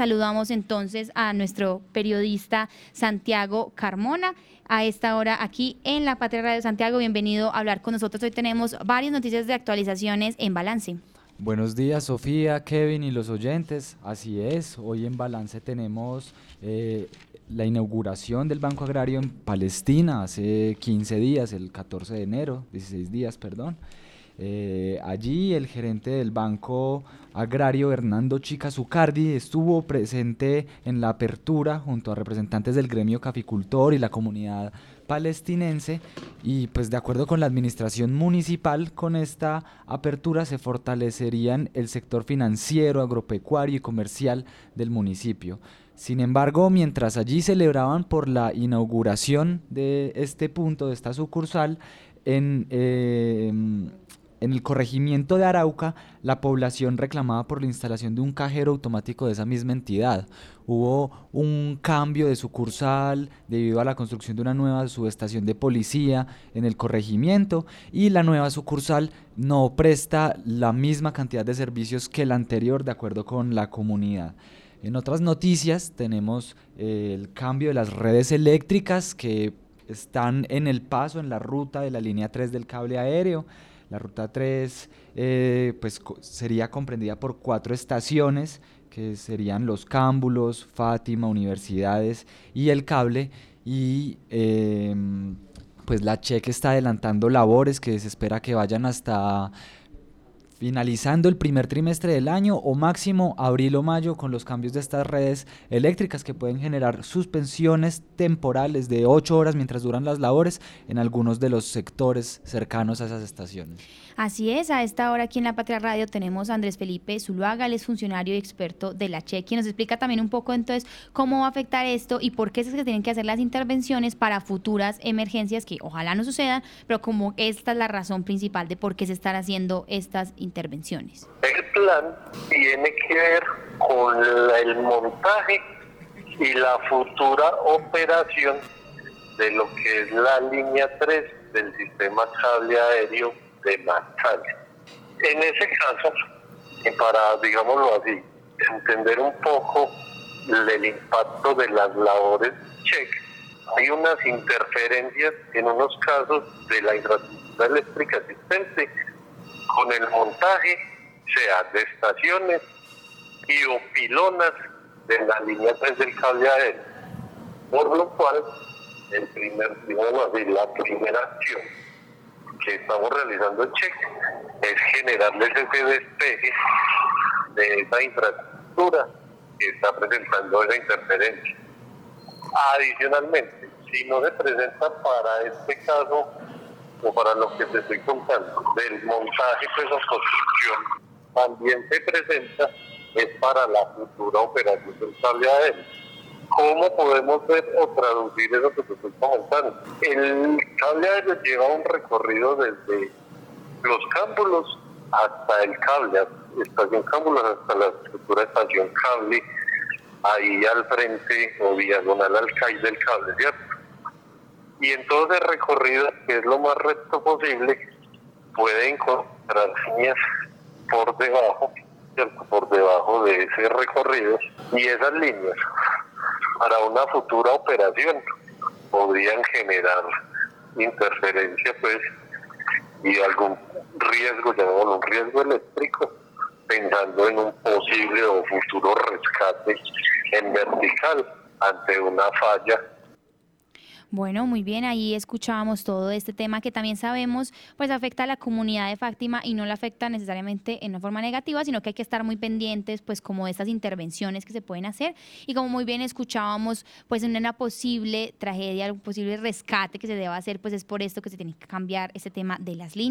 Saludamos entonces a nuestro periodista Santiago Carmona a esta hora aquí en la Patria Radio Santiago. Bienvenido a hablar con nosotros. Hoy tenemos varias noticias de actualizaciones en balance. Buenos días Sofía, Kevin y los oyentes. Así es, hoy en balance tenemos eh, la inauguración del Banco Agrario en Palestina hace 15 días, el 14 de enero, 16 días, perdón. Eh, allí el gerente del Banco Agrario, Hernando Chica Zucardi, estuvo presente en la apertura junto a representantes del gremio caficultor y la comunidad palestinense y pues de acuerdo con la administración municipal con esta apertura se fortalecerían el sector financiero, agropecuario y comercial del municipio. Sin embargo, mientras allí celebraban por la inauguración de este punto, de esta sucursal, en, eh, en el corregimiento de Arauca, la población reclamaba por la instalación de un cajero automático de esa misma entidad. Hubo un cambio de sucursal debido a la construcción de una nueva subestación de policía en el corregimiento y la nueva sucursal no presta la misma cantidad de servicios que la anterior de acuerdo con la comunidad. En otras noticias tenemos eh, el cambio de las redes eléctricas que están en el paso, en la ruta de la línea 3 del cable aéreo. La ruta 3 eh, pues, sería comprendida por cuatro estaciones, que serían los cámbulos, Fátima, universidades y el cable. Y em, pues la Cheque está adelantando labores que se espera que vayan hasta finalizando el primer trimestre del año o máximo abril o mayo con los cambios de estas redes eléctricas que pueden generar suspensiones temporales de 8 horas mientras duran las labores en algunos de los sectores cercanos a esas estaciones. Así es, a esta hora aquí en La Patria Radio tenemos a Andrés Felipe Zuluaga, él es funcionario y experto de la Chequi, nos explica también un poco entonces cómo va a afectar esto y por qué es que tienen que hacer las intervenciones para futuras emergencias que ojalá no sucedan, pero como esta es la razón principal de por qué se están haciendo estas intervenciones intervenciones. El plan tiene que ver con el montaje y la futura operación de lo que es la línea 3 del sistema cable aéreo de Manzana. En ese caso, para, digámoslo así, entender un poco el impacto de las labores check, hay unas interferencias en unos casos de la infraestructura eléctrica existente con el montaje, sea de estaciones y o pilonas de la línea 3 del cable aéreo. Por lo cual, el primer, la primera acción que estamos realizando en Cheque es generarles ese despeje de esa infraestructura que está presentando esa interferencia. Adicionalmente, si no se presenta para este caso o para lo que te estoy contando, del montaje pues o construcción, también se presenta es para la futura operación del cable aéreo. ¿Cómo podemos ver o traducir eso que te estoy comentando? El cable aéreo lleva un recorrido desde los cámbulos hasta el cable, estación cámbulos hasta la estructura de estación cable, ahí al frente o diagonal al CAI del cable, ¿cierto? Y en todo que es lo más recto posible, puede encontrar líneas por debajo, por debajo de ese recorrido, y esas líneas para una futura operación podrían generar interferencia pues y algún riesgo, llamémoslo un riesgo eléctrico, pensando en un posible o futuro rescate en vertical ante una falla bueno, muy bien, ahí escuchábamos todo este tema que también sabemos, pues afecta a la comunidad de Fátima y no la afecta necesariamente en una forma negativa, sino que hay que estar muy pendientes, pues como de estas intervenciones que se pueden hacer y como muy bien escuchábamos, pues en una posible tragedia, un posible rescate que se deba hacer, pues es por esto que se tiene que cambiar ese tema de las líneas.